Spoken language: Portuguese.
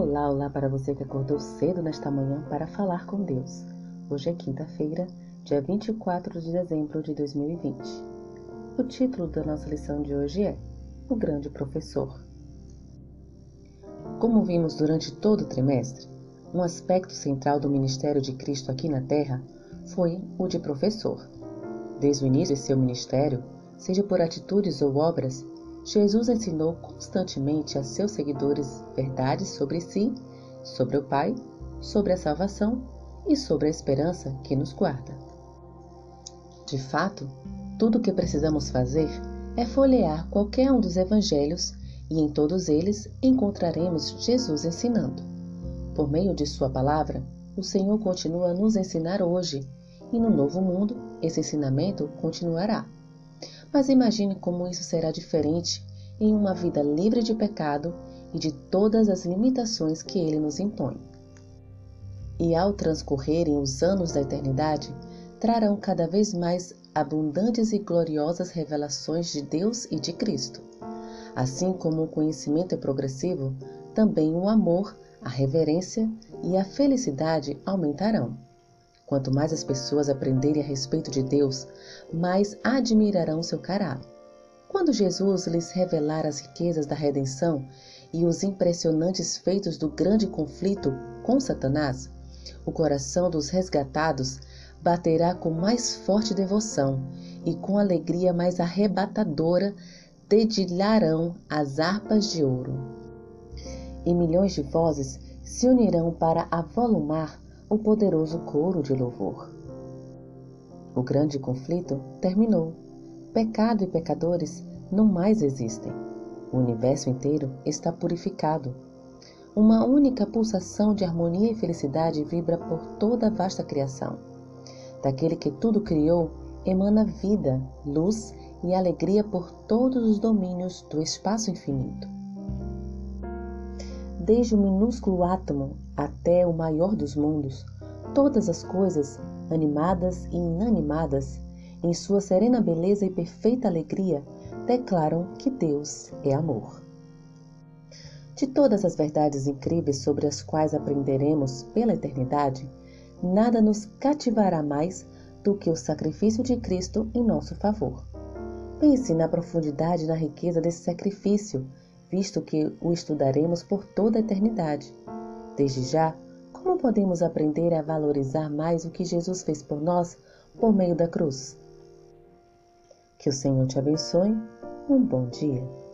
Olá, olá para você que acordou cedo nesta manhã para falar com Deus. Hoje é quinta-feira, dia 24 de dezembro de 2020. O título da nossa lição de hoje é O Grande Professor. Como vimos durante todo o trimestre, um aspecto central do ministério de Cristo aqui na Terra foi o de professor. Desde o início de seu ministério, seja por atitudes ou obras, Jesus ensinou constantemente a seus seguidores verdades sobre si, sobre o Pai, sobre a salvação e sobre a esperança que nos guarda. De fato, tudo o que precisamos fazer é folhear qualquer um dos evangelhos e em todos eles encontraremos Jesus ensinando. Por meio de Sua palavra, o Senhor continua a nos ensinar hoje e no novo mundo esse ensinamento continuará. Mas imagine como isso será diferente em uma vida livre de pecado e de todas as limitações que ele nos impõe. E ao transcorrerem os anos da eternidade, trarão cada vez mais abundantes e gloriosas revelações de Deus e de Cristo. Assim como o conhecimento é progressivo, também o amor, a reverência e a felicidade aumentarão. Quanto mais as pessoas aprenderem a respeito de Deus, mais admirarão seu caráter. Quando Jesus lhes revelar as riquezas da redenção e os impressionantes feitos do grande conflito com Satanás, o coração dos resgatados baterá com mais forte devoção e com alegria mais arrebatadora dedilharão as harpas de ouro. E milhões de vozes se unirão para avolumar o poderoso coro de louvor. O grande conflito terminou. Pecado e pecadores não mais existem. O universo inteiro está purificado. Uma única pulsação de harmonia e felicidade vibra por toda a vasta criação. Daquele que tudo criou, emana vida, luz e alegria por todos os domínios do espaço infinito. Desde o minúsculo átomo até o maior dos mundos, todas as coisas, animadas e inanimadas, em sua serena beleza e perfeita alegria, declaram que Deus é amor. De todas as verdades incríveis sobre as quais aprenderemos pela eternidade, nada nos cativará mais do que o sacrifício de Cristo em nosso favor. Pense na profundidade e na riqueza desse sacrifício visto que o estudaremos por toda a eternidade. Desde já, como podemos aprender a valorizar mais o que Jesus fez por nós por meio da cruz? Que o Senhor te abençoe. Um bom dia.